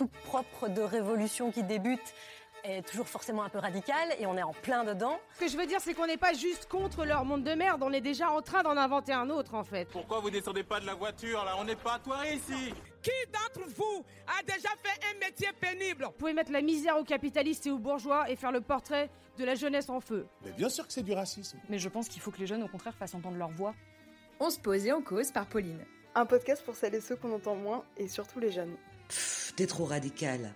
tout propre de révolution qui débute est toujours forcément un peu radical et on est en plein dedans. Ce que je veux dire, c'est qu'on n'est pas juste contre leur monde de merde, on est déjà en train d'en inventer un autre en fait. Pourquoi vous descendez pas de la voiture là? On n'est pas à ici Qui d'entre vous a déjà fait un métier pénible? Vous pouvez mettre la misère aux capitalistes et aux bourgeois et faire le portrait de la jeunesse en feu. Mais bien sûr que c'est du racisme. Mais je pense qu'il faut que les jeunes au contraire fassent entendre leur voix. On se pose et on cause par Pauline. Un podcast pour celles et ceux qu'on entend moins et surtout les jeunes. Pfff, t'es trop radical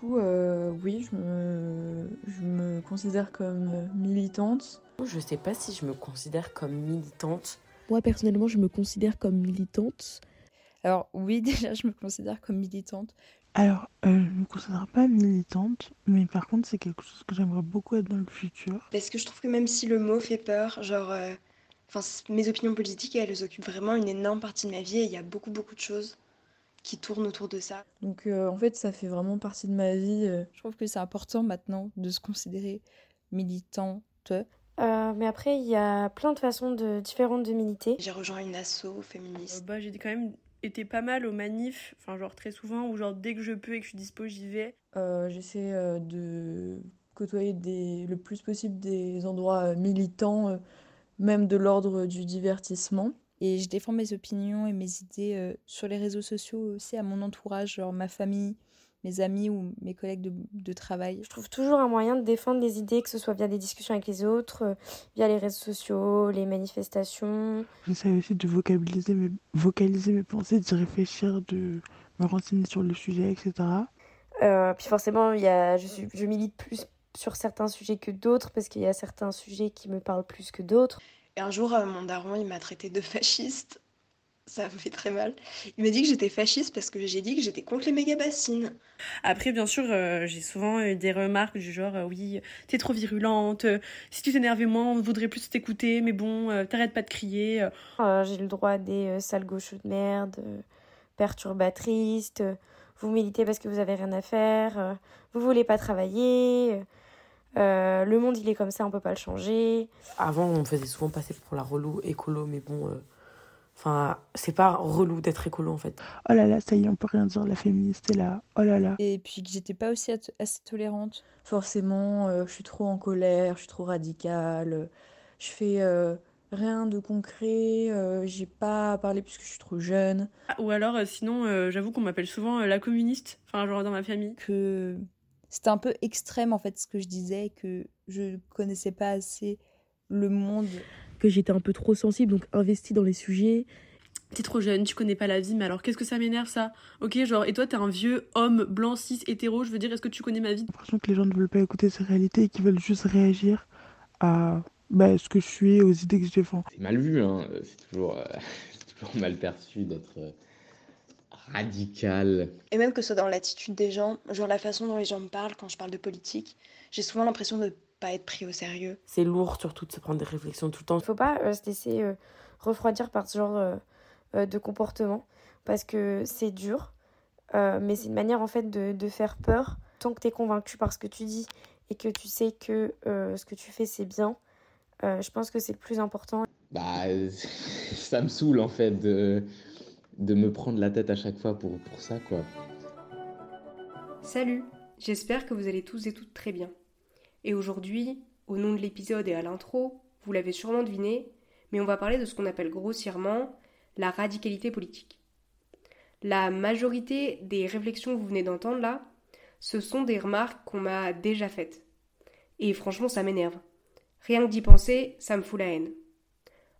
coup, euh, oui, je me, je me considère comme militante. Je sais pas si je me considère comme militante. Moi, personnellement, je me considère comme militante. Alors, oui, déjà, je me considère comme militante. Alors, euh, je me considère pas militante, mais par contre, c'est quelque chose que j'aimerais beaucoup être dans le futur. Parce que je trouve que même si le mot fait peur, genre, euh, enfin, mes opinions politiques, elles occupent vraiment une énorme partie de ma vie et il y a beaucoup, beaucoup de choses qui tourne autour de ça. Donc euh, en fait, ça fait vraiment partie de ma vie. Euh. Je trouve que c'est important maintenant de se considérer militante. Euh, mais après, il y a plein de façons de, différentes de militer. J'ai rejoint une asso féministe. bah, j'ai quand même été pas mal aux manifs, enfin genre très souvent, ou genre dès que je peux et que je suis dispo, j'y vais. J'essaie de côtoyer des, le plus possible des endroits militants, même de l'ordre du divertissement. Et je défends mes opinions et mes idées euh, sur les réseaux sociaux aussi à mon entourage, genre ma famille, mes amis ou mes collègues de, de, travail. Je trouve toujours un moyen de défendre les idées, que ce soit via des discussions avec les autres, euh, via les réseaux sociaux, les manifestations. J'essaie aussi de vocaliser mes, vocaliser mes pensées, d'y réfléchir, de me renseigner sur le sujet, etc. Euh, puis forcément, y a, je, suis, je milite plus sur certains sujets que d'autres, parce qu'il y a certains sujets qui me parlent plus que d'autres. Et un jour, euh, mon daron, il m'a traité de fasciste. Ça me fait très mal. Il m'a dit que j'étais fasciste parce que j'ai dit que j'étais contre les méga bassines. Après, bien sûr, euh, j'ai souvent eu des remarques du genre euh, oui, t'es trop virulente. si tu t'énervais moins, on voudrait plus t'écouter. Mais bon, t'arrêtes pas de crier. j'ai le droit à des sales gauchos de merde, perturbatrices. vous militez parce que vous avez rien à faire. vous voulez pas travailler. Euh, le monde, il est comme ça, on peut pas le changer. Avant, on me faisait souvent passer pour la relou écolo, mais bon, euh, enfin, c'est pas relou d'être écolo en fait. Oh là là, ça y est, on peut rien dire, la féministe est là. Oh là là. Et puis que j'étais pas aussi assez tolérante. Forcément, euh, je suis trop en colère, je suis trop radicale, je fais rien de concret, j'ai pas parlé puisque je suis trop jeune. Ou alors, sinon, j'avoue qu'on m'appelle souvent la communiste, enfin, genre dans ma famille. Que c'était un peu extrême en fait ce que je disais, que je connaissais pas assez le monde. Que j'étais un peu trop sensible, donc investie dans les sujets. T'es trop jeune, tu connais pas la vie, mais alors qu'est-ce que ça m'énerve ça? Ok, genre, et toi t'es un vieux homme blanc, cis, hétéro, je veux dire, est-ce que tu connais ma vie? J'ai l'impression que les gens ne veulent pas écouter ces réalités et qu'ils veulent juste réagir à bah, ce que je suis, aux idées que je défends. C'est mal vu, hein. c'est toujours, euh, toujours mal perçu d'être. Euh, radical. Et même que ce soit dans l'attitude des gens, genre la façon dont les gens me parlent quand je parle de politique, j'ai souvent l'impression de ne pas être pris au sérieux. C'est lourd surtout de se prendre des réflexions tout le temps. Il faut pas euh, se laisser euh, refroidir par ce genre euh, de comportement parce que c'est dur, mais c'est une manière en fait de, de faire peur. Tant que tu es convaincu par ce que tu dis et que tu sais que ce que tu fais c'est bien, je pense que c'est le plus important. Bah, ça me saoule en fait de de me prendre la tête à chaque fois pour, ça, quoi. Salut, j'espère que vous allez tous et toutes très bien. Et aujourd'hui, au nom de l'épisode et à l'intro, vous l'avez sûrement deviné, mais on va parler de ce qu'on appelle grossièrement la radicalité politique. La majorité des réflexions que vous venez d'entendre là, ce sont des remarques qu'on m'a déjà faites. Et franchement, ça m'énerve. Rien que d'y penser, ça me fout la haine.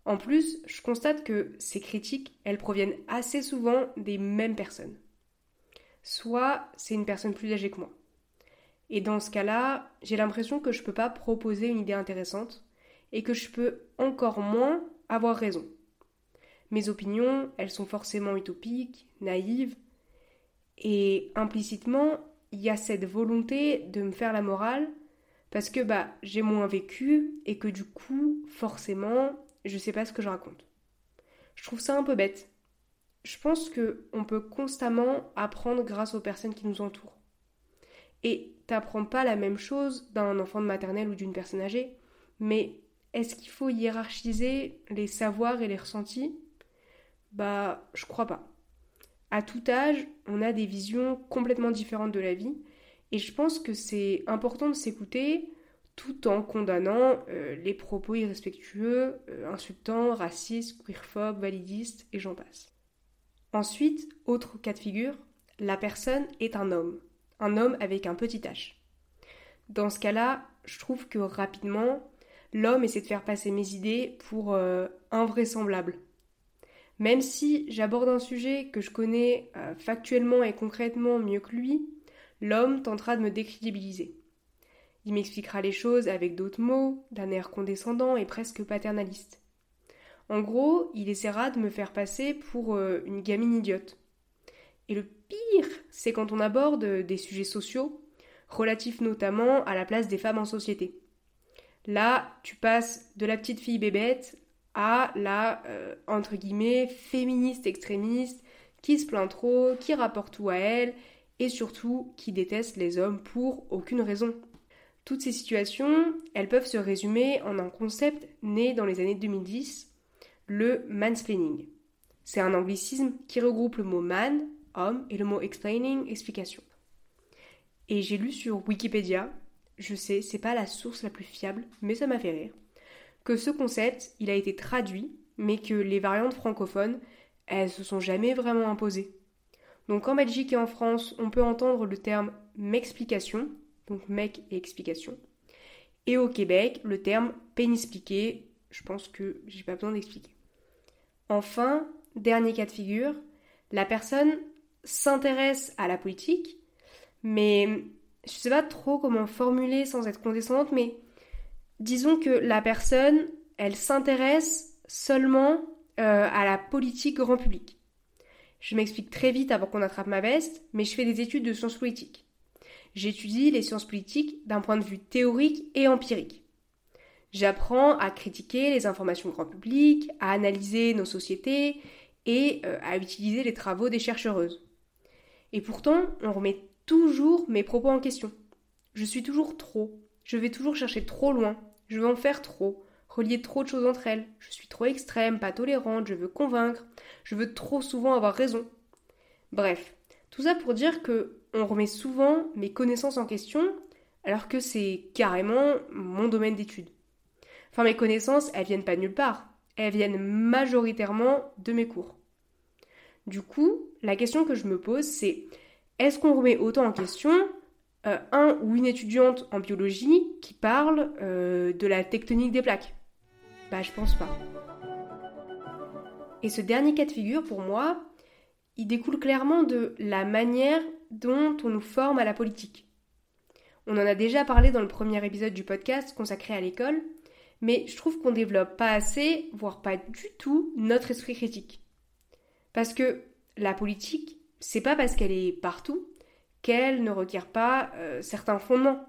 En plus, je constate que ces critiques, elles proviennent assez souvent des mêmes personnes. Soit c'est une personne plus âgée que moi. Et dans ce cas-là, j'ai l'impression que je ne peux pas proposer une idée intéressante et que je peux encore moins avoir raison. Mes opinions, elles sont forcément utopiques, naïves, et implicitement, il y a cette volonté de me faire la morale parce que bah j'ai moins vécu et que du coup, forcément, je sais pas ce que je raconte. Je trouve ça un peu bête. Je pense que on peut constamment apprendre grâce aux personnes qui nous entourent. Et t'apprends pas la même chose d'un enfant de maternelle ou d'une personne âgée, mais est-ce qu'il faut hiérarchiser les savoirs et les ressentis? Bah, je crois pas. À tout âge, on a des visions complètement différentes de la vie, et je pense que c'est important de s'écouter tout en condamnant euh, les propos irrespectueux, euh, insultants, racistes, queerphobes, validistes, et j'en passe. Ensuite, autre cas de figure, la personne est un homme, un homme avec un petit h. Dans ce cas-là, je trouve que rapidement, l'homme essaie de faire passer mes idées pour euh, invraisemblables. Même si j'aborde un sujet que je connais factuellement et concrètement mieux que lui, l'homme tentera de me décrédibiliser. Il m'expliquera les choses avec d'autres mots, d'un air condescendant et presque paternaliste. En gros, il essaiera de me faire passer pour euh, une gamine idiote. Et le pire, c'est quand on aborde des sujets sociaux, relatifs notamment à la place des femmes en société. Là, tu passes de la petite fille bébête à la, euh, entre guillemets, féministe extrémiste qui se plaint trop, qui rapporte tout à elle et surtout qui déteste les hommes pour aucune raison. Toutes ces situations, elles peuvent se résumer en un concept né dans les années 2010, le mansplaining. C'est un anglicisme qui regroupe le mot man, homme, et le mot explaining, explication. Et j'ai lu sur Wikipédia, je sais, c'est pas la source la plus fiable, mais ça m'a fait rire, que ce concept, il a été traduit, mais que les variantes francophones, elles se sont jamais vraiment imposées. Donc en Belgique et en France, on peut entendre le terme m'explication, donc mec et explication. Et au Québec, le terme pénispliqué, je pense que j'ai pas besoin d'expliquer. Enfin, dernier cas de figure, la personne s'intéresse à la politique, mais je sais pas trop comment formuler sans être condescendante, mais disons que la personne, elle s'intéresse seulement euh, à la politique grand public. Je m'explique très vite avant qu'on attrape ma veste, mais je fais des études de sciences politiques. J'étudie les sciences politiques d'un point de vue théorique et empirique. J'apprends à critiquer les informations grand public, à analyser nos sociétés et euh, à utiliser les travaux des chercheuses. Et pourtant, on remet toujours mes propos en question. Je suis toujours trop. Je vais toujours chercher trop loin. Je veux en faire trop. Relier trop de choses entre elles. Je suis trop extrême, pas tolérante, je veux convaincre. Je veux trop souvent avoir raison. Bref, tout ça pour dire que on remet souvent mes connaissances en question alors que c'est carrément mon domaine d'étude. Enfin, mes connaissances, elles viennent pas nulle part. Elles viennent majoritairement de mes cours. Du coup, la question que je me pose, c'est est-ce qu'on remet autant en question euh, un ou une étudiante en biologie qui parle euh, de la tectonique des plaques? Bah, je pense pas. Et ce dernier cas de figure, pour moi, il découle clairement de la manière dont on nous forme à la politique. On en a déjà parlé dans le premier épisode du podcast consacré à l'école, mais je trouve qu'on développe pas assez, voire pas du tout, notre esprit critique. Parce que la politique, c'est pas parce qu'elle est partout qu'elle ne requiert pas euh, certains fondements.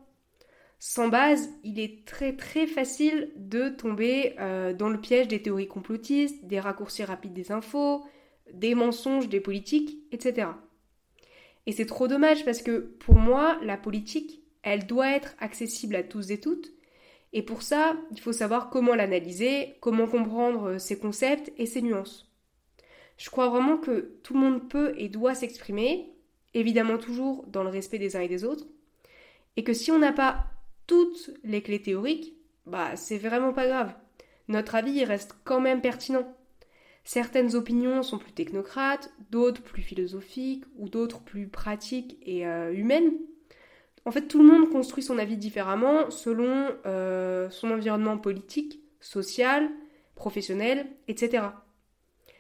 Sans base, il est très très facile de tomber euh, dans le piège des théories complotistes, des raccourcis rapides des infos, des mensonges des politiques, etc. Et c'est trop dommage parce que pour moi, la politique, elle doit être accessible à tous et toutes. Et pour ça, il faut savoir comment l'analyser, comment comprendre ses concepts et ses nuances. Je crois vraiment que tout le monde peut et doit s'exprimer, évidemment toujours dans le respect des uns et des autres, et que si on n'a pas toutes les clés théoriques, bah c'est vraiment pas grave. Notre avis reste quand même pertinent. Certaines opinions sont plus technocrates, d'autres plus philosophiques, ou d'autres plus pratiques et euh, humaines. En fait, tout le monde construit son avis différemment selon euh, son environnement politique, social, professionnel, etc.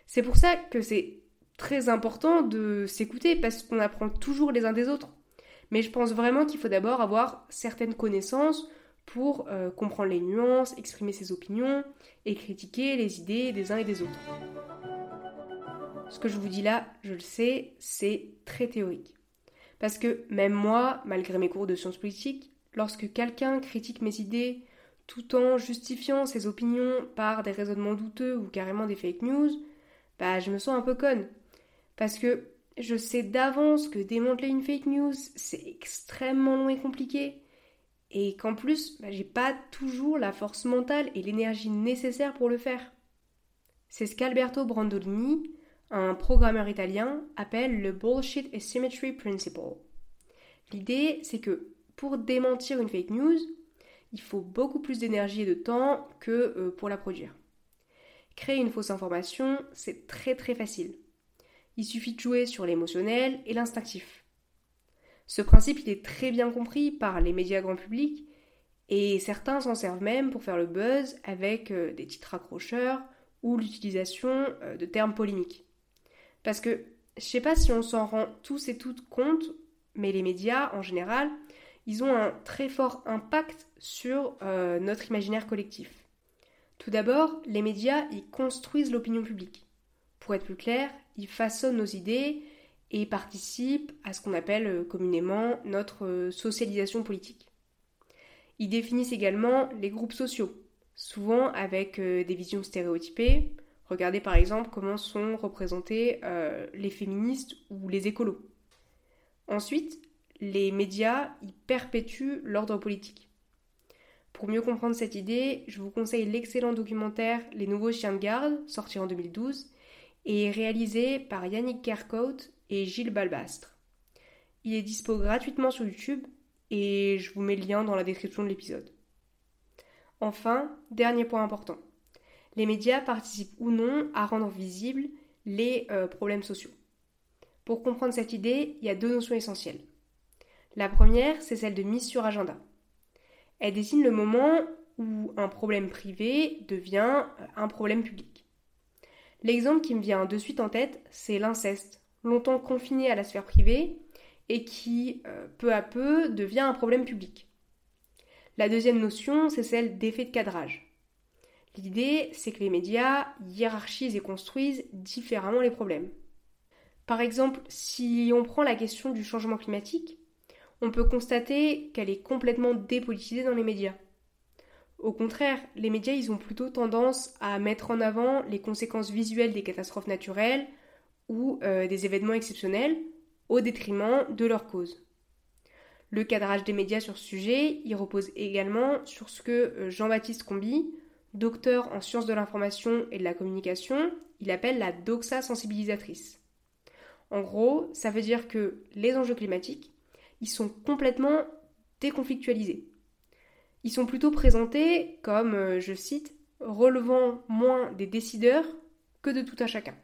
C'est pour ça que c'est très important de s'écouter parce qu'on apprend toujours les uns des autres. Mais je pense vraiment qu'il faut d'abord avoir certaines connaissances pour euh, comprendre les nuances, exprimer ses opinions et critiquer les idées des uns et des autres. Ce que je vous dis là, je le sais, c'est très théorique. Parce que même moi, malgré mes cours de sciences politiques, lorsque quelqu'un critique mes idées tout en justifiant ses opinions par des raisonnements douteux ou carrément des fake news, bah je me sens un peu conne. Parce que je sais d'avance que démanteler une fake news, c'est extrêmement long et compliqué et qu'en plus, bah, j'ai pas toujours la force mentale et l'énergie nécessaire pour le faire. C'est ce qu'Alberto Brandolini, un programmeur italien appelle le Bullshit Asymmetry Principle. L'idée, c'est que pour démentir une fake news, il faut beaucoup plus d'énergie et de temps que euh, pour la produire. Créer une fausse information, c'est très très facile. Il suffit de jouer sur l'émotionnel et l'instinctif. Ce principe, il est très bien compris par les médias grand public et certains s'en servent même pour faire le buzz avec euh, des titres accrocheurs ou l'utilisation euh, de termes polémiques. Parce que je sais pas si on s'en rend tous et toutes compte, mais les médias en général, ils ont un très fort impact sur euh, notre imaginaire collectif. Tout d'abord, les médias, ils construisent l'opinion publique. Pour être plus clair, ils façonnent nos idées et participent à ce qu'on appelle euh, communément notre euh, socialisation politique. Ils définissent également les groupes sociaux, souvent avec des visions stéréotypées. Regardez par exemple comment sont représentés les féministes ou les écolos. Ensuite, les médias y perpétuent l'ordre politique. Pour mieux comprendre cette idée, je vous conseille l'excellent documentaire Les nouveaux chiens de garde, sorti en 2012, et réalisé par Yannick Kerkhout et Gilles Balbastre. Il est dispo gratuitement sur YouTube et je vous mets le lien dans la description de l'épisode. Enfin, dernier point important. Les médias participent ou non à rendre visibles les euh, problèmes sociaux. Pour comprendre cette idée, il y a deux notions essentielles. La première, c'est celle de mise sur agenda. Elle désigne le moment où un problème privé devient euh, un problème public. L'exemple qui me vient de suite en tête, c'est l'inceste, longtemps confiné à la sphère privée et qui, euh, peu à peu, devient un problème public. La deuxième notion, c'est celle d'effet de cadrage. L'idée, c'est que les médias hiérarchisent et construisent différemment les problèmes. Par exemple, si on prend la question du changement climatique, on peut constater qu'elle est complètement dépolitisée dans les médias. Au contraire, les médias, ils ont plutôt tendance à mettre en avant les conséquences visuelles des catastrophes naturelles ou euh, des événements exceptionnels au détriment de leur cause. Le cadrage des médias sur ce sujet, il repose également sur ce que euh, Jean-Baptiste Combi, docteur en sciences de l'information et de la communication, il appelle la doxa sensibilisatrice. En gros, ça veut dire que les enjeux climatiques, ils sont complètement déconflictualisés. Ils sont plutôt présentés comme, euh, je cite, relevant moins des décideurs que de tout un chacun.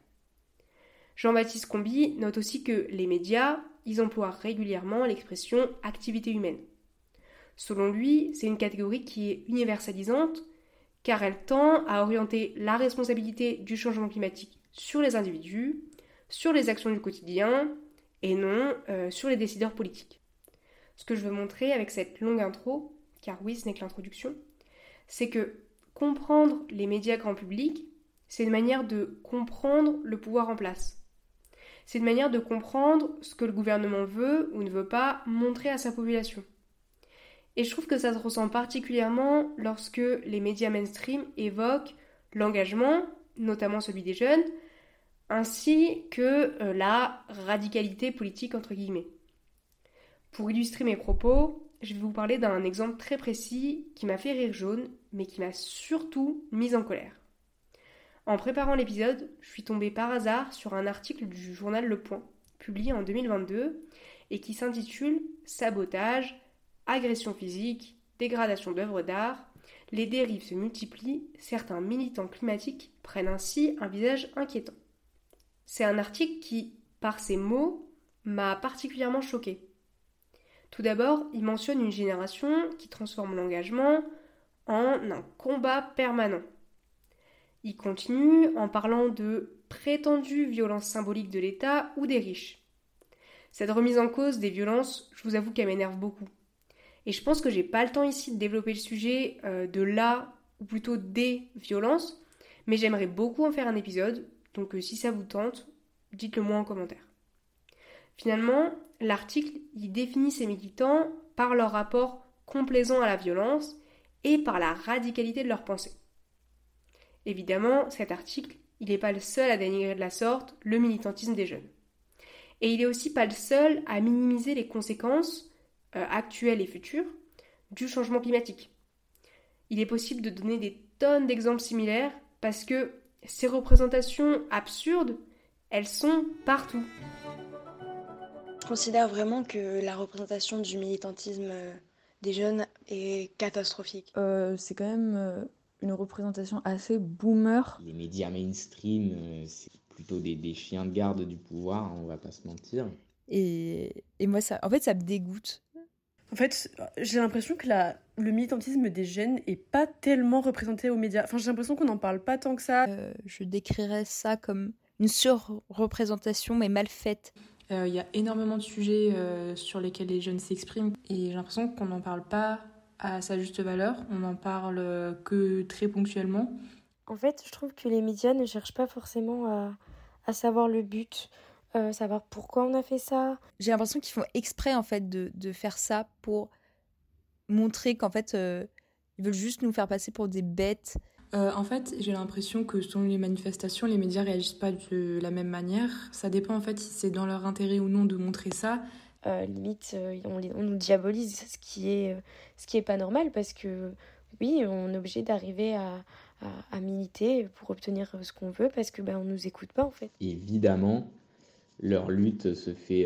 Jean-Baptiste Combi note aussi que les médias, ils emploient régulièrement l'expression activité humaine. Selon lui, c'est une catégorie qui est universalisante car elle tend à orienter la responsabilité du changement climatique sur les individus, sur les actions du quotidien et non euh, sur les décideurs politiques. Ce que je veux montrer avec cette longue intro, car oui, ce n'est que l'introduction, c'est que comprendre les médias grand public, c'est une manière de comprendre le pouvoir en place. C'est une manière de comprendre ce que le gouvernement veut ou ne veut pas montrer à sa population. Et je trouve que ça se ressent particulièrement lorsque les médias mainstream évoquent l'engagement, notamment celui des jeunes, ainsi que euh, la radicalité politique entre guillemets. Pour illustrer mes propos, je vais vous parler d'un exemple très précis qui m'a fait rire jaune, mais qui m'a surtout mise en colère. En préparant l'épisode, je suis tombée par hasard sur un article du journal Le Point, publié en 2022, et qui s'intitule Sabotage, agression physique, dégradation d'œuvres d'art, les dérives se multiplient, certains militants climatiques prennent ainsi un visage inquiétant. C'est un article qui, par ses mots, m'a particulièrement choquée. Tout d'abord, il mentionne une génération qui transforme l'engagement en un combat permanent. Il continue en parlant de prétendues violences symboliques de l'État ou des riches. Cette remise en cause des violences, je vous avoue qu'elle m'énerve beaucoup. Et je pense que j'ai pas le temps ici de développer le sujet euh, de la, ou plutôt des violences, mais j'aimerais beaucoup en faire un épisode, donc euh, si ça vous tente, dites-le moi en commentaire. Finalement, l'article y définit ces militants par leur rapport complaisant à la violence et par la radicalité de leur pensée. Évidemment, cet article, il n'est pas le seul à dénigrer de la sorte le militantisme des jeunes. Et il n'est aussi pas le seul à minimiser les conséquences euh, actuelles et futures du changement climatique. Il est possible de donner des tonnes d'exemples similaires parce que ces représentations absurdes elles sont partout. Je considère vraiment que la représentation du militantisme euh, des jeunes est catastrophique. Euh, c'est quand même euh, une représentation assez boomer. Les médias mainstream, c'est plutôt des, des, chiens de garde du pouvoir, on va pas se mentir. Et, et moi, ça, en fait, ça me dégoûte. En fait, j'ai l'impression que la, le militantisme des jeunes est pas tellement représenté aux médias. Enfin, j'ai l'impression qu'on n'en parle pas tant que ça. je décrirais ça comme une surreprésentation, mais mal faite. Il euh, y a énormément de sujets euh, sur lesquels les jeunes s'expriment et j'ai l'impression qu'on n'en parle pas à sa juste valeur, on n'en parle que très ponctuellement. En fait, je trouve que les médias ne cherchent pas forcément à, à savoir le but, euh, savoir pourquoi on a fait ça. J'ai l'impression qu'ils font exprès en fait de, de faire ça pour montrer qu'en fait ils veulent juste nous faire passer pour des bêtes euh, en fait, j'ai l'impression que selon les manifestations, les médias réagissent pas de la même manière. Ça dépend en fait si c'est dans leur intérêt ou non de montrer ça. Euh, limite, euh, on, on, nous diabolise, ce qui est ce qui est pas normal parce que oui, on est obligé d'arriver à, à, militer pour obtenir ce qu'on veut parce que ben on nous écoute pas en fait. Évidemment, leur lutte se fait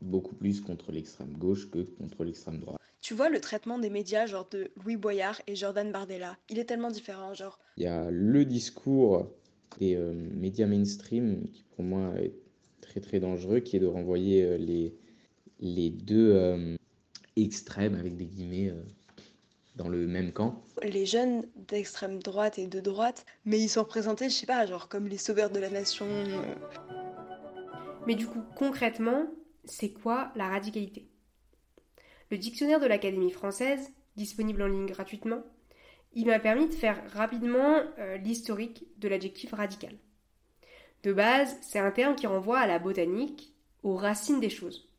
beaucoup plus contre l'extrême gauche que contre l'extrême droite. Tu vois le traitement des médias, genre de Louis Boyard et Jordan Bardella, il est tellement différent, genre. Il y a le discours des euh, médias mainstream qui pour moi est très très dangereux, qui est de renvoyer euh, les, les deux euh, extrêmes, avec des guillemets, dans le même camp. Les jeunes d'extrême droite et de droite, mais ils sont représentés, je sais pas, genre comme les sauveurs de la nation. Mais du coup, concrètement, c'est quoi la radicalité? Le dictionnaire de l'Académie française, disponible en ligne gratuitement, il m'a permis de faire rapidement euh, l'historique de l'adjectif radical. De base, c'est un terme qui renvoie à la botanique, aux racines des choses.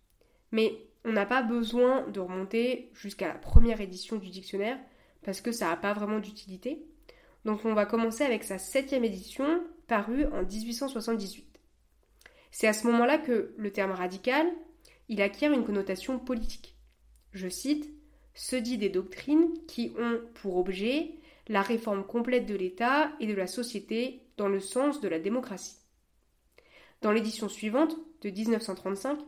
Mais on n'a pas besoin de remonter jusqu'à la première édition du dictionnaire parce que ça n'a pas vraiment d'utilité. Donc on va commencer avec sa septième édition parue en 1878. C'est à ce moment-là que le terme radical, il acquiert une connotation politique je cite, se dit des doctrines qui ont pour objet la réforme complète de l'État et de la société dans le sens de la démocratie. Dans l'édition suivante, de 1935,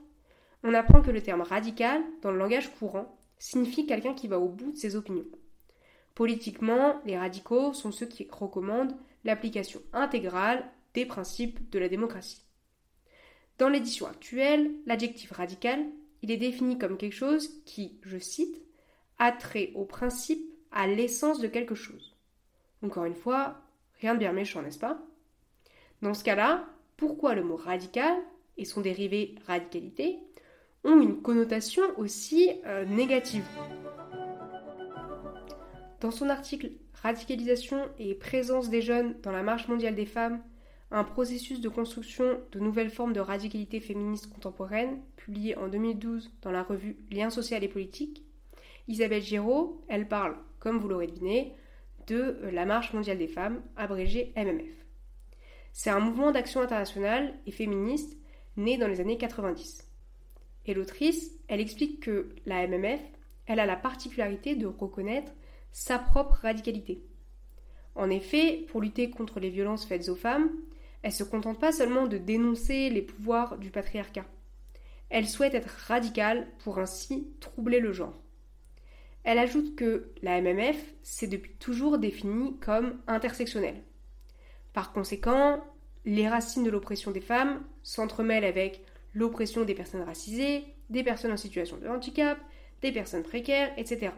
on apprend que le terme radical, dans le langage courant, signifie quelqu'un qui va au bout de ses opinions. Politiquement, les radicaux sont ceux qui recommandent l'application intégrale des principes de la démocratie. Dans l'édition actuelle, l'adjectif radical il est défini comme quelque chose qui, je cite, a trait au principe, à l'essence de quelque chose. Encore une fois, rien de bien méchant, n'est-ce pas? Dans ce cas-là, pourquoi le mot radical et son dérivé radicalité ont une connotation aussi euh, négative Dans son article Radicalisation et présence des jeunes dans la marche mondiale des femmes, un processus de construction de nouvelles formes de radicalité féministe contemporaine, publié en 2012 dans la revue Liens social et politique, Isabelle Giraud, elle parle, comme vous l'aurez deviné, de la Marche mondiale des femmes, abrégée MMF. C'est un mouvement d'action internationale et féministe né dans les années 90. Et l'autrice, elle explique que la MMF, elle a la particularité de reconnaître sa propre radicalité. En effet, pour lutter contre les violences faites aux femmes, elle se contente pas seulement de dénoncer les pouvoirs du patriarcat. Elle souhaite être radicale pour ainsi troubler le genre. Elle ajoute que la MMF s'est depuis toujours définie comme intersectionnelle. Par conséquent, les racines de l'oppression des femmes s'entremêlent avec l'oppression des personnes racisées, des personnes en situation de handicap, des personnes précaires, etc.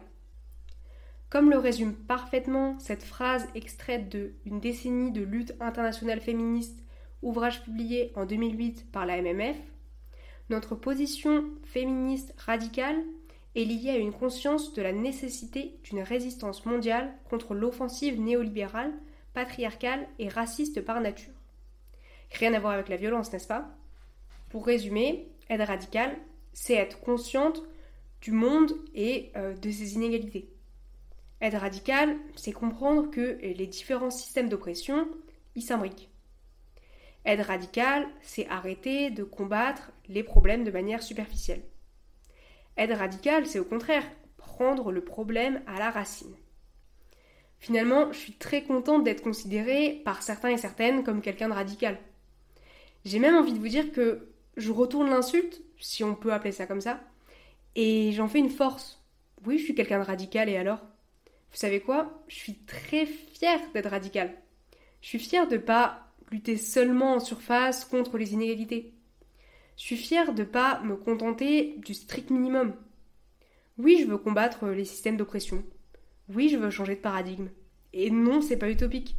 Comme le résume parfaitement cette phrase extraite de Une décennie de lutte internationale féministe, ouvrage publié en 2008 par la MMF, notre position féministe radicale est liée à une conscience de la nécessité d'une résistance mondiale contre l'offensive néolibérale, patriarcale et raciste par nature. Rien à voir avec la violence, n'est-ce pas? Pour résumer, être radicale, c'est être consciente du monde et euh, de ses inégalités. Être radical, c'est comprendre que les différents systèmes d'oppression y s'imbriquent. Être radical, c'est arrêter de combattre les problèmes de manière superficielle. Être radical, c'est au contraire prendre le problème à la racine. Finalement, je suis très contente d'être considérée par certains et certaines comme quelqu'un de radical. J'ai même envie de vous dire que je retourne l'insulte, si on peut appeler ça comme ça, et j'en fais une force. Oui, je suis quelqu'un de radical et alors? Vous savez quoi? Je suis très fière d'être radical. Je suis fière de pas lutter seulement en surface contre les inégalités. Je suis fière de pas me contenter du strict minimum. Oui, je veux combattre les systèmes d'oppression. Oui, je veux changer de paradigme. Et non, c'est pas utopique.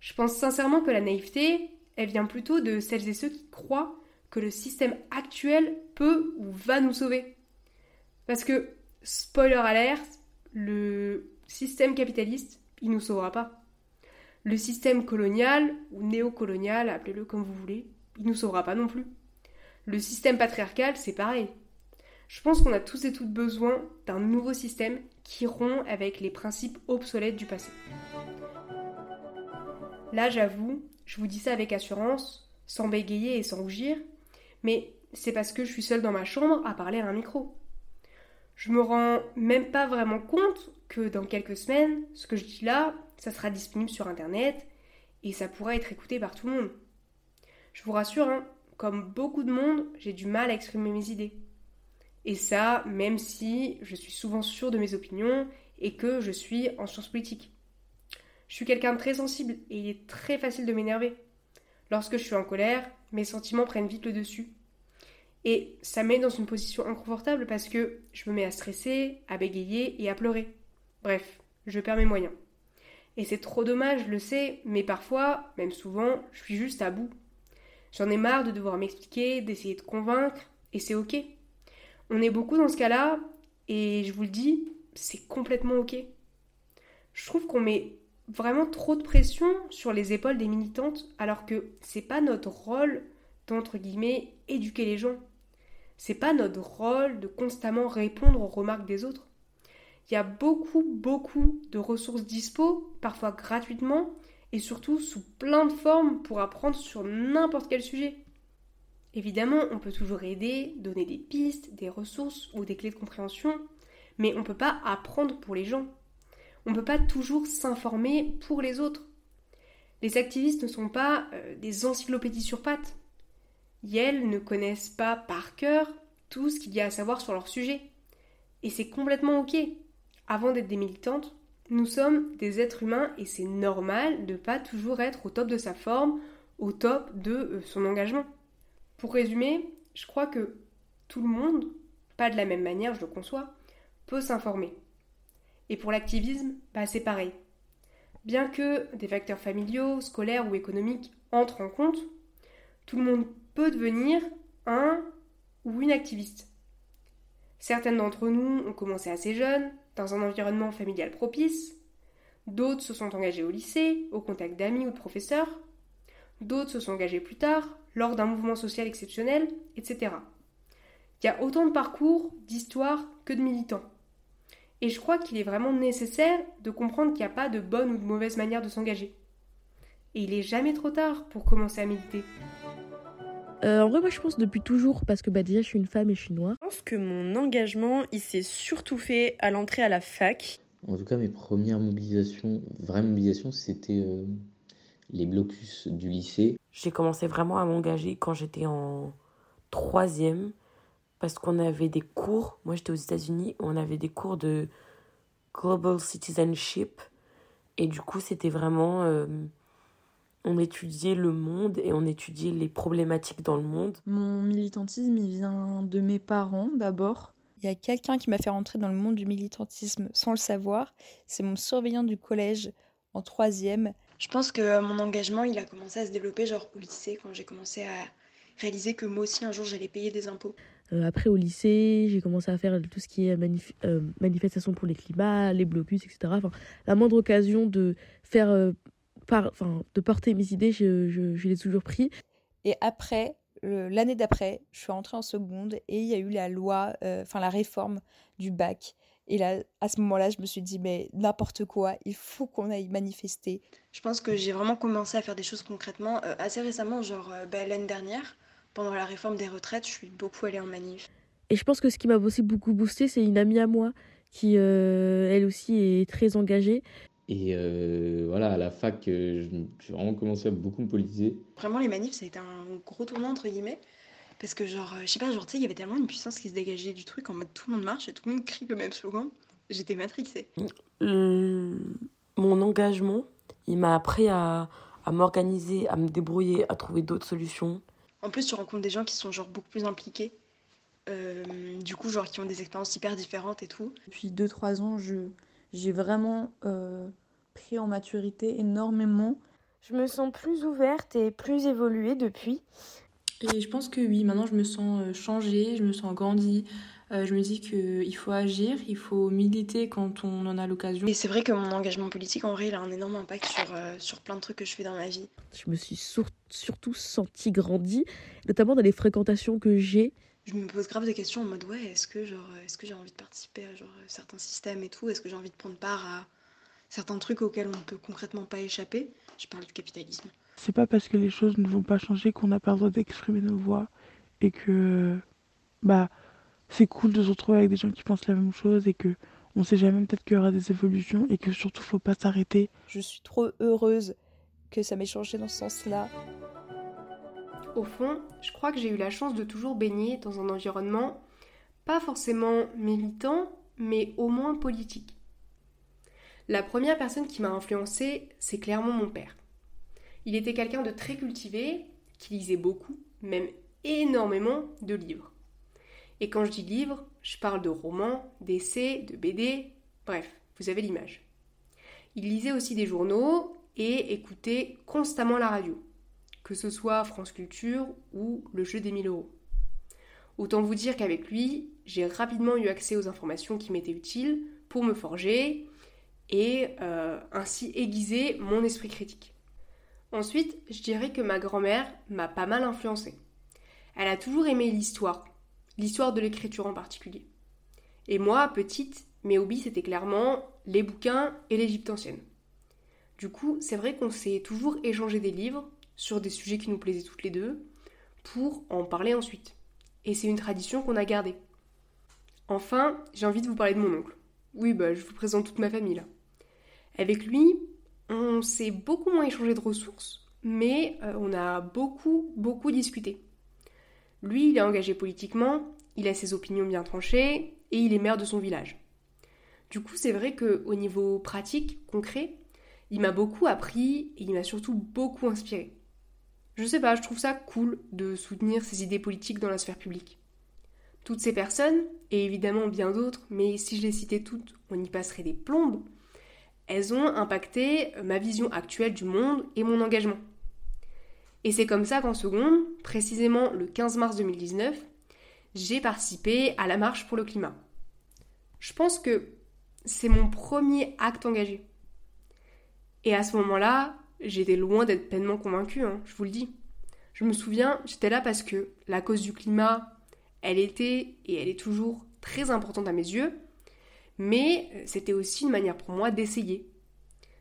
Je pense sincèrement que la naïveté, elle vient plutôt de celles et ceux qui croient que le système actuel peut ou va nous sauver. Parce que, spoiler alert, le système capitaliste, il nous sauvera pas. Le système colonial ou néocolonial, appelez-le comme vous voulez, il nous sauvera pas non plus. Le système patriarcal, c'est pareil. Je pense qu'on a tous et toutes besoin d'un nouveau système qui rompt avec les principes obsolètes du passé. Là, j'avoue, je vous dis ça avec assurance, sans bégayer et sans rougir, mais c'est parce que je suis seule dans ma chambre à parler à un micro. Je me rends même pas vraiment compte que dans quelques semaines, ce que je dis là, ça sera disponible sur internet et ça pourra être écouté par tout le monde. Je vous rassure, hein, comme beaucoup de monde, j'ai du mal à exprimer mes idées. Et ça, même si je suis souvent sûre de mes opinions et que je suis en sciences politiques. Je suis quelqu'un de très sensible et il est très facile de m'énerver. Lorsque je suis en colère, mes sentiments prennent vite le dessus. Et ça met dans une position inconfortable parce que je me mets à stresser, à bégayer et à pleurer. Bref, je perds mes moyens. Et c'est trop dommage, je le sais, mais parfois, même souvent, je suis juste à bout. J'en ai marre de devoir m'expliquer, d'essayer de convaincre, et c'est ok. On est beaucoup dans ce cas-là, et je vous le dis, c'est complètement ok. Je trouve qu'on met vraiment trop de pression sur les épaules des militantes, alors que c'est pas notre rôle d'entre guillemets éduquer les gens. C'est pas notre rôle de constamment répondre aux remarques des autres. Il y a beaucoup, beaucoup de ressources dispo, parfois gratuitement, et surtout sous plein de formes pour apprendre sur n'importe quel sujet. Évidemment, on peut toujours aider, donner des pistes, des ressources ou des clés de compréhension, mais on ne peut pas apprendre pour les gens. On ne peut pas toujours s'informer pour les autres. Les activistes ne sont pas euh, des encyclopédies sur pattes. Elles ne connaissent pas par cœur tout ce qu'il y a à savoir sur leur sujet. Et c'est complètement ok. Avant d'être des militantes, nous sommes des êtres humains et c'est normal de ne pas toujours être au top de sa forme, au top de euh, son engagement. Pour résumer, je crois que tout le monde, pas de la même manière, je le conçois, peut s'informer. Et pour l'activisme, bah c'est pareil. Bien que des facteurs familiaux, scolaires ou économiques entrent en compte, tout le monde peut devenir un ou une activiste. Certaines d'entre nous ont commencé assez jeunes, dans un environnement familial propice, d'autres se sont engagés au lycée, au contact d'amis ou de professeurs, d'autres se sont engagés plus tard, lors d'un mouvement social exceptionnel, etc. Il y a autant de parcours, d'histoires que de militants. Et je crois qu'il est vraiment nécessaire de comprendre qu'il n'y a pas de bonne ou de mauvaise manière de s'engager. Et il est jamais trop tard pour commencer à militer. Euh, en vrai, moi je pense depuis toujours, parce que bah, déjà je suis une femme et je suis noire. Je pense que mon engagement, il s'est surtout fait à l'entrée à la fac. En tout cas, mes premières mobilisations, vraies mobilisations, c'était euh, les blocus du lycée. J'ai commencé vraiment à m'engager quand j'étais en troisième, parce qu'on avait des cours, moi j'étais aux États-Unis, on avait des cours de Global Citizenship, et du coup c'était vraiment... Euh, on étudiait le monde et on étudiait les problématiques dans le monde. Mon militantisme, il vient de mes parents d'abord. Il y a quelqu'un qui m'a fait rentrer dans le monde du militantisme sans le savoir. C'est mon surveillant du collège en troisième. Je pense que euh, mon engagement, il a commencé à se développer genre au lycée quand j'ai commencé à réaliser que moi aussi un jour j'allais payer des impôts. Euh, après au lycée, j'ai commencé à faire tout ce qui est euh, manifestation pour les climats, les blocus, etc. Enfin, la moindre occasion de faire enfin, de porter mes idées, je, je, l'ai toujours pris. Et après, l'année d'après, je suis rentrée en seconde et il y a eu la loi, euh, enfin la réforme du bac. Et là, à ce moment-là, je me suis dit, mais n'importe quoi, il faut qu'on aille manifester. Je pense que j'ai vraiment commencé à faire des choses concrètement euh, assez récemment, genre euh, bah, l'année dernière, pendant la réforme des retraites, je suis beaucoup allée en manif. Et je pense que ce qui m'a aussi beaucoup boosté, c'est une amie à moi qui, elle aussi, est très engagée Et voilà, à la fac, j'ai vraiment commencé à beaucoup me politiser. Vraiment, les manifs, ça a été un gros tournant, entre guillemets. Parce que, genre, je sais pas, genre, tu sais, il y avait tellement une puissance qui se dégageait du truc en mode tout le monde marche et tout le monde crie le même slogan. J'étais matrixée. mon engagement, il m'a appris à, à m'organiser, à me débrouiller, à trouver d'autres solutions. En plus, tu rencontres des gens qui sont genre beaucoup plus impliqués. Euh, du coup, genre qui ont des expériences hyper différentes et tout. Depuis 2-3 ans, je, j'ai vraiment euh, pris en maturité énormément. Je me sens plus ouverte et plus évoluée depuis. Et je pense que oui, maintenant je me sens euh, changée, je me sens grandie. je me dis qu'il faut agir, il faut militer quand on en a l'occasion. Et c'est vrai que mon engagement politique, en vrai, il a un énorme impact sur, sur plein de trucs que je fais dans ma vie. Je me suis surtout sentie grandie, notamment dans les fréquentations que j'ai je me pose grave des questions en mode ouais, est-ce que genre est-ce que j'ai envie de participer à genre certains systèmes et tout? Est-ce que j'ai envie de prendre part à certains trucs auxquels on ne peut concrètement pas échapper? Je parle du capitalisme. C'est pas parce que les choses ne vont pas changer qu'on n'a pas le droit d'exprimer nos voix et que bah c'est cool de se retrouver avec des gens qui pensent la même chose et que on sait jamais peut-être qu'il y aura des évolutions et que surtout faut pas s'arrêter. Je suis trop heureuse que ça m'ait changé dans ce sens-là. Au fond, je crois que j'ai eu la chance de toujours baigner dans un environnement pas forcément militant, mais au moins politique. La première personne qui m'a influencée, c'est clairement mon père. Il était quelqu'un de très cultivé, qui lisait beaucoup, même énormément de livres. Et quand je dis livres, je parle de romans, d'essais, de BD, bref, vous avez l'image. Il lisait aussi des journaux et écoutait constamment la radio que ce soit France Culture ou le jeu des 1000 euros. Autant vous dire qu'avec lui, j'ai rapidement eu accès aux informations qui m'étaient utiles pour me forger et euh, ainsi aiguiser mon esprit critique. Ensuite, je dirais que ma grand-mère m'a pas mal influencée. Elle a toujours aimé l'histoire, l'histoire de l'écriture en particulier. Et moi, petite, mes hobbies c'était clairement les bouquins et l'Égypte ancienne. Du coup, c'est vrai qu'on s'est toujours échangé des livres sur des sujets qui nous plaisaient toutes les deux, pour en parler ensuite. Et c'est une tradition qu'on a gardée. Enfin, j'ai envie de vous parler de mon oncle. Oui, bah, je vous présente toute ma famille là. Avec lui, on s'est beaucoup moins échangé de ressources, mais euh, on a beaucoup, beaucoup discuté. Lui, il est engagé politiquement, il a ses opinions bien tranchées, et il est maire de son village. Du coup, c'est vrai qu'au niveau pratique, concret, il m'a beaucoup appris et il m'a surtout beaucoup inspiré. Je sais pas, je trouve ça cool de soutenir ces idées politiques dans la sphère publique. Toutes ces personnes, et évidemment bien d'autres, mais si je les citais toutes, on y passerait des plombes, elles ont impacté ma vision actuelle du monde et mon engagement. Et c'est comme ça qu'en seconde, précisément le 15 mars 2019, j'ai participé à la marche pour le climat. Je pense que c'est mon premier acte engagé. Et à ce moment-là, j'étais loin d'être pleinement convaincue, hein, je vous le dis. Je me souviens, j'étais là parce que la cause du climat, elle était et elle est toujours très importante à mes yeux, mais euh, c'était aussi une manière pour moi d'essayer.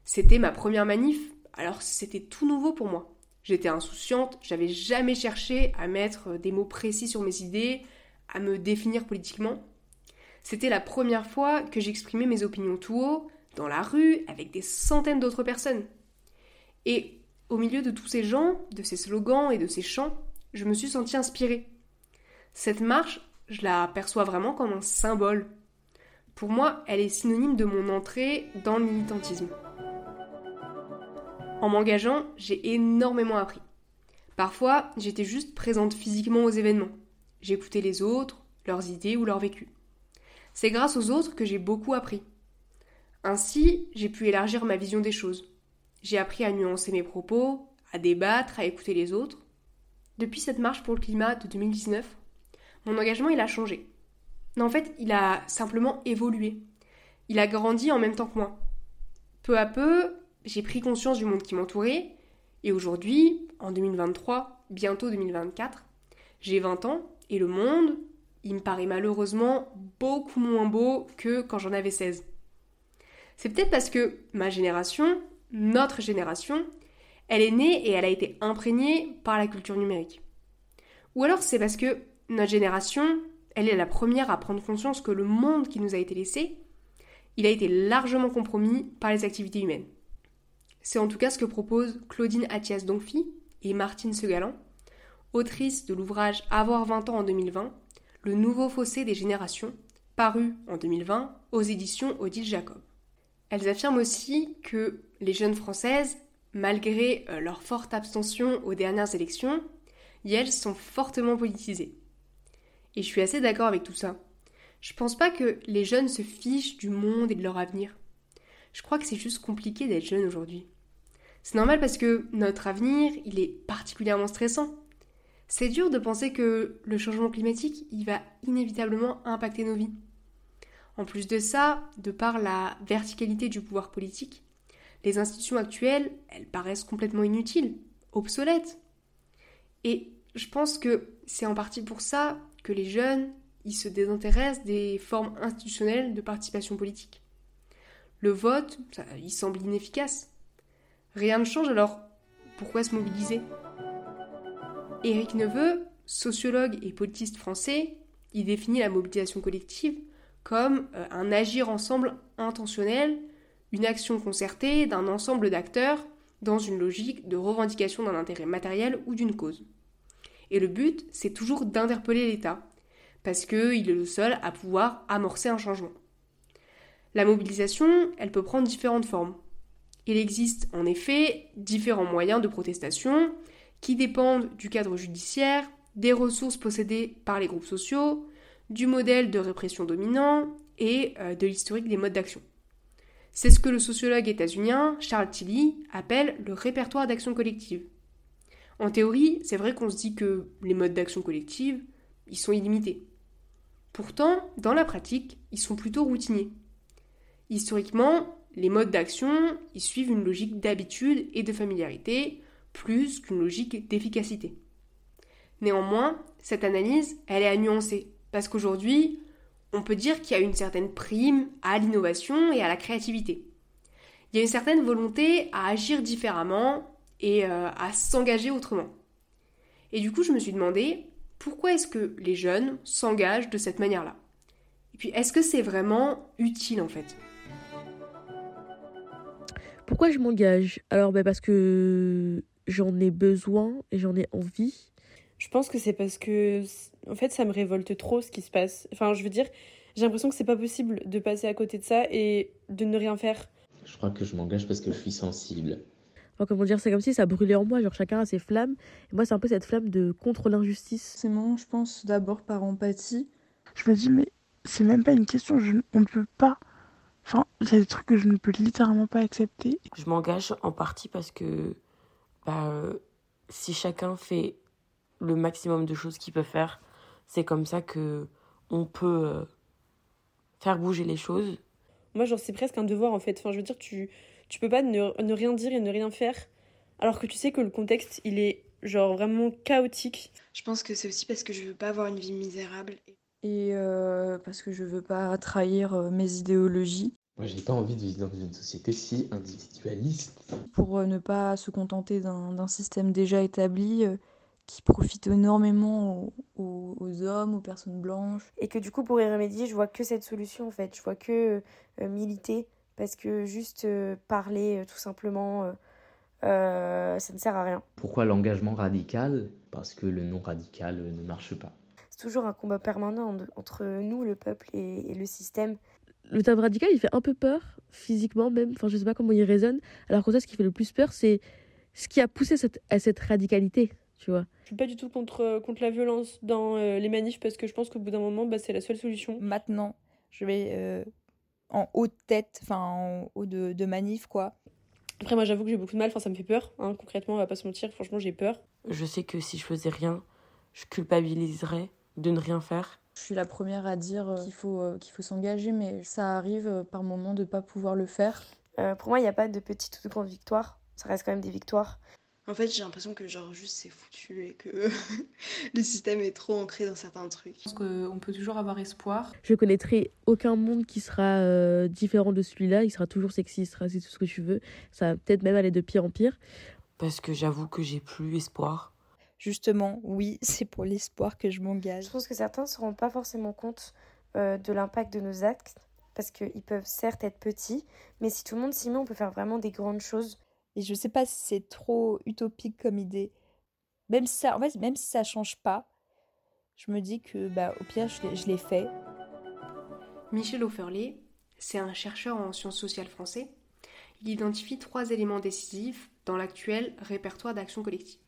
C'était ma première manif, alors c'était tout nouveau pour moi. J'étais insouciante, j'avais jamais cherché à mettre des mots précis sur mes idées, à me définir politiquement. C'était la première fois que j'exprimais mes opinions tout haut, dans la rue, avec des centaines d'autres personnes. Et au milieu de tous ces gens, de ces slogans et de ces chants, je me suis sentie inspirée. Cette marche, je la perçois vraiment comme un symbole. Pour moi, elle est synonyme de mon entrée dans le militantisme. En m'engageant, j'ai énormément appris. Parfois, j'étais juste présente physiquement aux événements. J'écoutais les autres, leurs idées ou leur vécu. C'est grâce aux autres que j'ai beaucoup appris. Ainsi, j'ai pu élargir ma vision des choses. J'ai appris à nuancer mes propos, à débattre, à écouter les autres. Depuis cette marche pour le climat de 2019, mon engagement il a changé. Mais en fait, il a simplement évolué. Il a grandi en même temps que moi. Peu à peu, j'ai pris conscience du monde qui m'entourait, et aujourd'hui, en 2023, bientôt 2024, j'ai 20 ans, et le monde, il me paraît malheureusement beaucoup moins beau que quand j'en avais 16. C'est peut-être parce que ma génération, notre génération, elle est née et elle a été imprégnée par la culture numérique. Ou alors c'est parce que notre génération, elle est la première à prendre conscience que le monde qui nous a été laissé, il a été largement compromis par les activités humaines. C'est en tout cas ce que proposent Claudine Athias Donfi et Martine Segalan, autrices de l'ouvrage Avoir 20 ans en 2020, Le nouveau fossé des générations, paru en 2020 aux éditions Odile Jacob. Elles affirment aussi que les jeunes françaises, malgré euh, leur forte abstention aux dernières élections, elles sont fortement politisées. Et je suis assez d'accord avec tout ça. Je pense pas que les jeunes se fichent du monde et de leur avenir. Je crois que c'est juste compliqué d'être jeune aujourd'hui. C'est normal parce que notre avenir, il est particulièrement stressant. C'est dur de penser que le changement climatique, il va inévitablement impacter nos vies. En plus de ça, de par la verticalité du pouvoir politique, les institutions actuelles, elles paraissent complètement inutiles, obsolètes. Et je pense que c'est en partie pour ça les jeunes, ils se désintéressent des formes institutionnelles de participation politique. Le vote, il semble inefficace. Rien ne change alors, pourquoi se mobiliser? Éric Neveu, sociologue et politiste français, il définit la mobilisation collective comme euh, un agir ensemble intentionnel, une action concertée d'un ensemble d'acteurs dans une logique de revendication d'un intérêt matériel ou d'une cause. Et le but, c'est toujours d'interpeller l'État, parce qu'il est le seul à pouvoir amorcer un changement. La mobilisation, elle peut prendre différentes formes. Il existe en effet différents moyens de protestation qui dépendent du cadre judiciaire, des ressources possédées par les groupes sociaux, du modèle de répression dominant et euh, de l'historique des modes d'action. C'est ce que le sociologue états-unien Charles Tilly appelle le répertoire d'action collective. En théorie, c'est vrai qu'on se dit que les modes d'action collective, ils sont illimités. Pourtant, dans la pratique, ils sont plutôt routiniers. Historiquement, les modes d'action, ils suivent une logique d'habitude et de familiarité, plus qu'une logique d'efficacité. Néanmoins, cette analyse, elle est à nuancer, parce qu'aujourd'hui, on peut dire qu'il y a une certaine prime à l'innovation et à la créativité. Il y a une certaine volonté à agir différemment et euh, à s'engager autrement. Et du coup, je me suis demandé pourquoi est-ce que les jeunes s'engagent de cette manière-là? Et puis, est-ce que c'est vraiment utile en fait? Pourquoi je m'engage? Alors, ben parce que j'en ai besoin et j'en ai envie. Je pense que c'est parce que, en fait, ça me révolte trop ce qui se passe. Enfin, je veux dire, j'ai l'impression que c'est pas possible de passer à côté de ça et de ne rien faire. Je crois que je m'engage parce que je suis sensible. Enfin, comment dire, c'est comme si ça brûlait en moi, genre chacun a ses flammes. Et moi, c'est un peu cette flamme de contre l'injustice. C'est moi, je pense d'abord par empathie. Je me dis, mais c'est même pas une question, je, on ne peut pas. Enfin, il y a des trucs que je ne peux littéralement pas accepter. Je m'engage en partie parce que bah, euh, si chacun fait le maximum de choses qu'il peut faire, c'est comme ça que on peut euh, faire bouger les choses. Moi, genre, c'est presque un devoir en fait. Enfin, je veux dire, tu, tu peux pas ne, ne, rien dire et ne rien faire alors que tu sais que le contexte il est genre vraiment chaotique. Je pense que c'est aussi parce que je veux pas avoir une vie misérable. Et euh, parce que je veux pas trahir euh, mes idéologies. Moi, j'ai pas envie de vivre dans une société si individualiste. Pour euh, ne pas se contenter d'un système déjà établi euh, qui profite énormément aux, aux, hommes, aux personnes blanches. Et que du coup, pour y remédier, je vois que cette solution en fait. Je vois que euh, militer parce que juste euh, parler tout simplement, euh, ça ne sert à rien. Pourquoi l'engagement radical? Parce que le non radical ne marche pas. C'est toujours un combat permanent entre nous, le peuple, et, et le système le terme radical, il fait un peu peur, physiquement même. Enfin, je sais pas comment il résonne. Alors que ça, ce qui fait le plus peur, c'est ce qui a poussé cette, à cette radicalité, tu vois. Je suis pas du tout contre, contre la violence dans euh, les manifs parce que je pense qu'au bout d'un moment, bah, c'est la seule solution. Maintenant, je vais euh, en haut de tête, enfin en haut de, de manif, quoi. Après, moi, j'avoue que j'ai beaucoup de mal. Enfin, ça me fait peur. Hein. Concrètement, on va pas se mentir. Franchement, j'ai peur. Je sais que si je faisais rien, je culpabiliserais de ne rien faire. Je suis la première à dire qu'il faut, euh, qu'il faut s'engager, mais ça arrive euh, par moments de ne pas pouvoir le faire. Euh, pour moi, il n'y a pas de petites ou de grandes victoires. Ça reste quand même des victoires. En fait, j'ai l'impression que genre juste c'est foutu et que le système est trop ancré dans certains trucs. Je pense qu'on peut toujours avoir espoir. Je connaîtrai aucun monde qui sera euh, différent de celui-là. Il sera toujours sexiste, raciste, tout ce que tu veux. Ça va peut-être même aller de pire en pire. Parce que j'avoue que j'ai plus espoir. Justement, oui, c'est pour l'espoir que je m'engage. Je pense que certains ne se rendent pas forcément compte euh, de l'impact de nos actes parce qu'ils peuvent certes être petits, mais si tout le monde s'y met, on peut faire vraiment des grandes choses. Et je sais pas si c'est trop utopique comme idée. Même si ça, en fait, même si ça change pas, je me dis que bah, au pire, je l'ai fait. Michel Offerlé, c'est un chercheur en sciences sociales français. Il identifie trois éléments décisifs dans l'actuel répertoire d'action collective.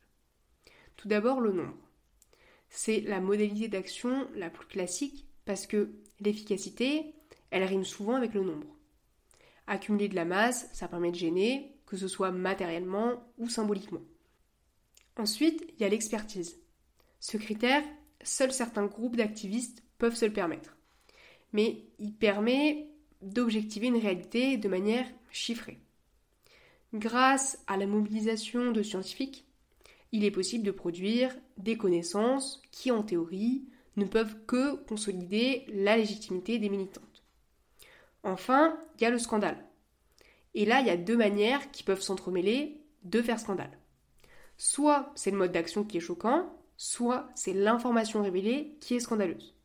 Tout d'abord, le nombre. C'est la modalité d'action la plus classique parce que l'efficacité, elle rime souvent avec le nombre. Accumuler de la masse, ça permet de gêner, que ce soit matériellement ou symboliquement. Ensuite, il y a l'expertise. Ce critère, seuls certains groupes d'activistes peuvent se le permettre. Mais il permet d'objectiver une réalité de manière chiffrée. Grâce à la mobilisation de scientifiques, il est possible de produire des connaissances qui, en théorie, ne peuvent que consolider la légitimité des militantes. Enfin, il y a le scandale. Et là, il y a deux manières qui peuvent s'entremêler de faire scandale. Soit c'est le mode d'action qui est choquant, soit c'est l'information révélée qui est scandaleuse.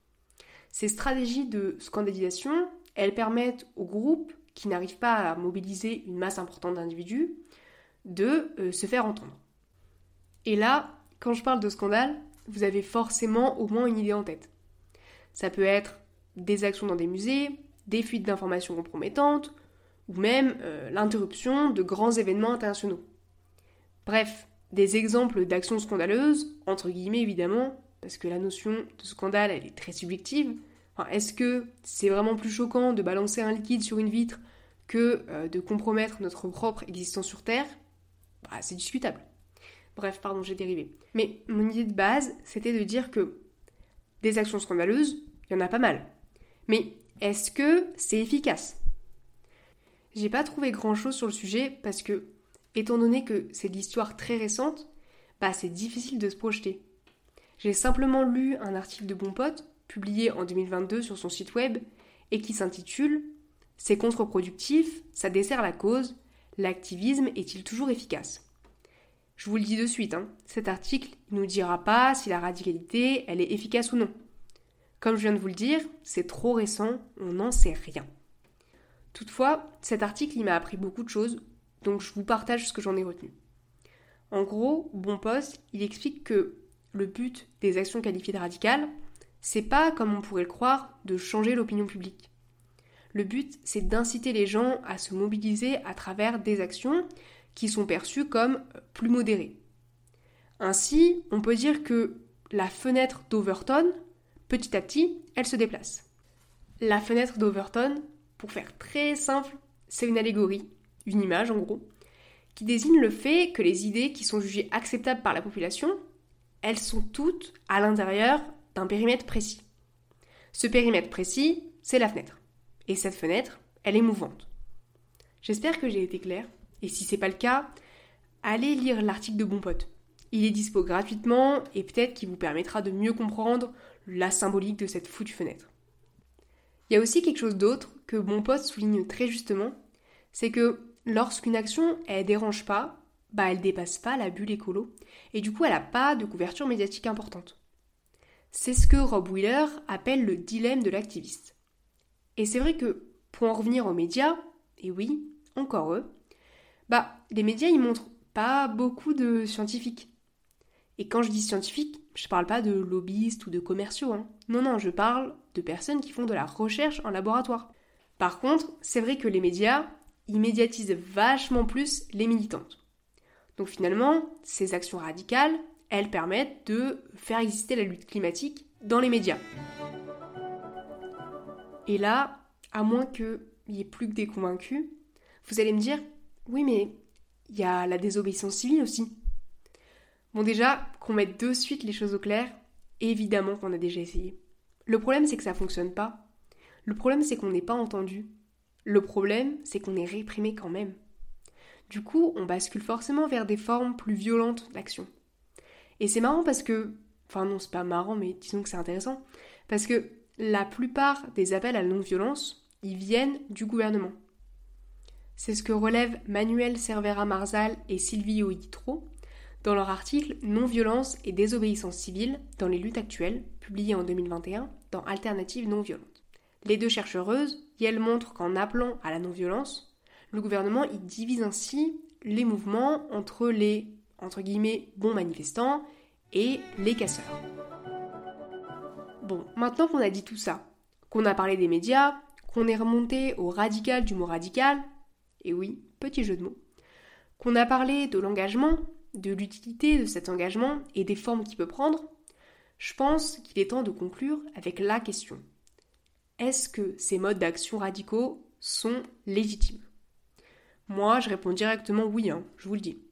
Ces stratégies de scandalisation, elles permettent aux groupes qui n'arrivent pas à mobiliser une masse importante d'individus de euh, se faire entendre. Et là, quand je parle de scandale, vous avez forcément au moins une idée en tête. Ça peut être des actions dans des musées, des fuites d'informations compromettantes, ou même euh, l'interruption de grands événements internationaux. Bref, des exemples d'actions scandaleuses, entre guillemets évidemment, parce que la notion de scandale, elle est très subjective. Est-ce que c'est vraiment plus choquant de balancer un liquide sur une vitre que euh, de compromettre notre propre existence sur Terre? Bah, C'est discutable. Bref, pardon, j'ai dérivé. Mais mon idée de base, c'était de dire que des actions scandaleuses, il y en a pas mal. Mais est-ce que c'est efficace? J'ai pas trouvé grand chose sur le sujet parce que, étant donné que c'est de l'histoire très récente, bah c'est difficile de se projeter. J'ai simplement lu un article de Bon Pote, publié en 2022 sur son site web, et qui s'intitule C'est contre-productif, ça dessert la cause, l'activisme est-il toujours efficace? Je vous le dis de suite, hein, cet article ne nous dira pas si la radicalité, elle est efficace ou non. Comme je viens de vous le dire, c'est trop récent, on n'en sait rien. Toutefois, cet article m'a appris beaucoup de choses, donc je vous partage ce que j'en ai retenu. En gros, Bon Poste, il explique que le but des actions qualifiées de radicales, c'est pas, comme on pourrait le croire, de changer l'opinion publique. Le but, c'est d'inciter les gens à se mobiliser à travers des actions qui sont perçues comme plus modérées. Ainsi, on peut dire que la fenêtre d'Overton, Petit à petit, elle se déplace. La fenêtre d'Overton, pour faire très simple, c'est une allégorie, une image en gros, qui désigne le fait que les idées qui sont jugées acceptables par la population, elles sont toutes à l'intérieur d'un périmètre précis. Ce périmètre précis, c'est la fenêtre. Et cette fenêtre, elle est mouvante. J'espère que j'ai été claire, et si c'est pas le cas, allez lire l'article de Bon Pote. Il est dispo gratuitement et peut-être qu'il vous permettra de mieux comprendre la symbolique de cette foutue fenêtre. Il y a aussi quelque chose d'autre que mon pote souligne très justement, c'est que lorsqu'une action elle dérange pas, bah elle dépasse pas la bulle écolo et du coup elle n'a pas de couverture médiatique importante. C'est ce que Rob Wheeler appelle le dilemme de l'activiste. Et c'est vrai que pour en revenir aux médias, et oui, encore eux, bah les médias ils montrent pas beaucoup de scientifiques. Et quand je dis scientifique, je parle pas de lobbyistes ou de commerciaux. Hein. Non, non, je parle de personnes qui font de la recherche en laboratoire. Par contre, c'est vrai que les médias, ils médiatisent vachement plus les militantes. Donc finalement, ces actions radicales, elles permettent de faire exister la lutte climatique dans les médias. Et là, à moins qu'il n'y ait plus que des convaincus, vous allez me dire, oui mais il y a la désobéissance civile aussi. Bon déjà, qu'on mette de suite les choses au clair, évidemment qu'on a déjà essayé. Le problème c'est que ça fonctionne pas. Le problème c'est qu'on n'est pas entendu. Le problème c'est qu'on est réprimé quand même. Du coup, on bascule forcément vers des formes plus violentes d'action. Et c'est marrant parce que... Enfin non, c'est pas marrant, mais disons que c'est intéressant. Parce que la plupart des appels à la non-violence, ils viennent du gouvernement. C'est ce que relèvent Manuel Cervera Marzal et Silvio Itro dans leur article Non-violence et désobéissance civile dans les luttes actuelles, publié en 2021 dans Alternatives non violentes. Les deux chercheuses, y elles montrent qu'en appelant à la non-violence, le gouvernement y divise ainsi les mouvements entre les entre guillemets bons manifestants et les casseurs. Bon, maintenant qu'on a dit tout ça, qu'on a parlé des médias, qu'on est remonté au radical du mot radical, et oui, petit jeu de mots, qu'on a parlé de l'engagement, de l'utilité de cet engagement et des formes qu'il peut prendre, je pense qu'il est temps de conclure avec la question. Est-ce que ces modes d'action radicaux sont légitimes? Moi, je réponds directement oui, hein, je vous le dis.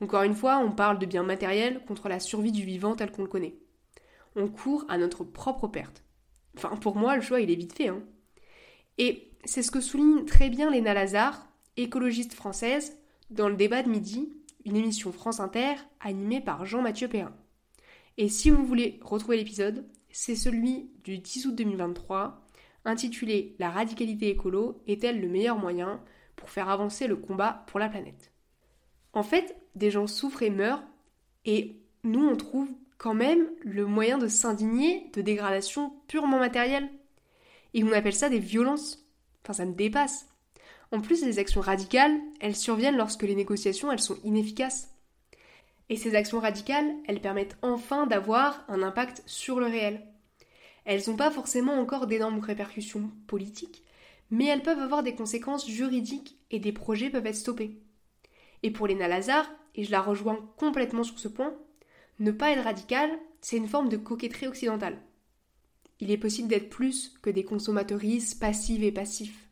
Encore une fois, on parle de biens matériels contre la survie du vivant tel qu'on le connaît. On court à notre propre perte. Enfin, pour moi, le choix, il est vite fait. Hein. Et c'est ce que souligne très bien Léna Lazare, écologiste française, dans le débat de midi, une émission France Inter animée par Jean-Mathieu Perrin. Et si vous voulez retrouver l'épisode, c'est celui du 10 août 2023, intitulé La radicalité écolo est-elle le meilleur moyen pour faire avancer le combat pour la planète? En fait, des gens souffrent et meurent, et nous on trouve quand même le moyen de s'indigner de dégradations purement matérielles. Et on appelle ça des violences. Enfin, ça me dépasse. En plus, les actions radicales, elles surviennent lorsque les négociations, elles sont inefficaces. Et ces actions radicales, elles permettent enfin d'avoir un impact sur le réel. Elles n'ont pas forcément encore d'énormes répercussions politiques, mais elles peuvent avoir des conséquences juridiques et des projets peuvent être stoppés. Et pour Léna Lazare, et je la rejoins complètement sur ce point, ne pas être radical, c'est une forme de coquetterie occidentale. Il est possible d'être plus que des consommatrices passives et passifs.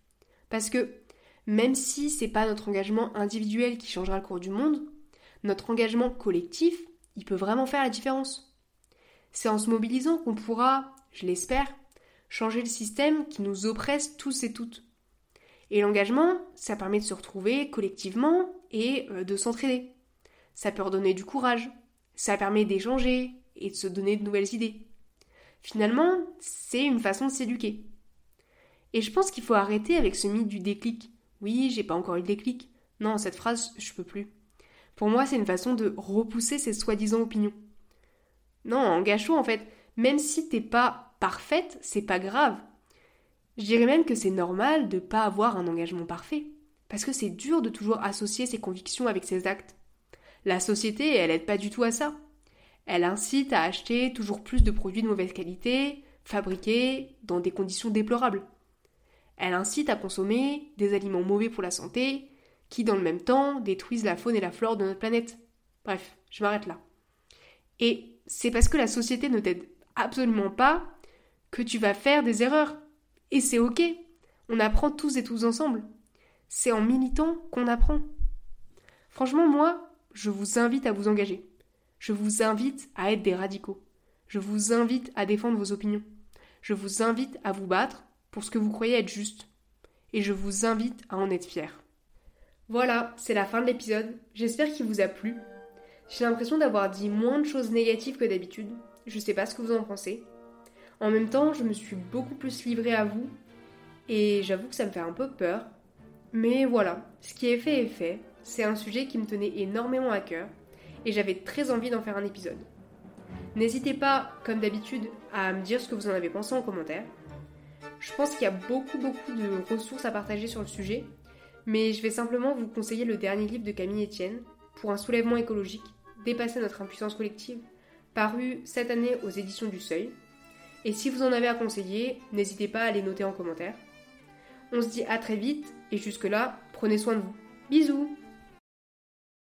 Parce que, même si c'est pas notre engagement individuel qui changera le cours du monde, notre engagement collectif, il peut vraiment faire la différence. C'est en se mobilisant qu'on pourra, je l'espère, changer le système qui nous oppresse tous et toutes. Et l'engagement, ça permet de se retrouver collectivement et euh, de s'entraider. Ça peut redonner du courage. Ça permet d'échanger et de se donner de nouvelles idées. Finalement, c'est une façon de s'éduquer. Et je pense qu'il faut arrêter avec ce mythe du déclic. Oui, j'ai pas encore eu de déclic. Non, cette phrase, je peux plus. Pour moi, c'est une façon de repousser ces soi-disant opinions. Non, en gâchot, en fait, même si t'es pas parfaite, c'est pas grave. Je dirais même que c'est normal de pas avoir un engagement parfait. Parce que c'est dur de toujours associer ses convictions avec ses actes. La société, elle aide pas du tout à ça. Elle incite à acheter toujours plus de produits de mauvaise qualité, fabriqués dans des conditions déplorables. Elle incite à consommer des aliments mauvais pour la santé, qui dans le même temps détruisent la faune et la flore de notre planète. Bref, je m'arrête là. Et c'est parce que la société ne t'aide absolument pas que tu vas faire des erreurs. Et c'est ok. On apprend tous et tous ensemble. C'est en militant qu'on apprend. Franchement, moi, je vous invite à vous engager. Je vous invite à être des radicaux. Je vous invite à défendre vos opinions. Je vous invite à vous battre pour ce que vous croyez être juste. Et je vous invite à en être fier. Voilà, c'est la fin de l'épisode. J'espère qu'il vous a plu. J'ai l'impression d'avoir dit moins de choses négatives que d'habitude. Je sais pas ce que vous en pensez. En même temps, je me suis beaucoup plus livrée à vous. Et j'avoue que ça me fait un peu peur. Mais voilà, ce qui est fait est fait. C'est un sujet qui me tenait énormément à cœur et j'avais très envie d'en faire un épisode. N'hésitez pas, comme d'habitude, à me dire ce que vous en avez pensé en commentaire. Je pense qu'il y a beaucoup beaucoup de ressources à partager sur le sujet, mais je vais simplement vous conseiller le dernier livre de Camille Etienne, Pour un soulèvement écologique, Dépasser notre impuissance collective, paru cette année aux éditions du Seuil. Et si vous en avez à conseiller, n'hésitez pas à les noter en commentaire. On se dit à très vite et jusque-là, prenez soin de vous. Bisous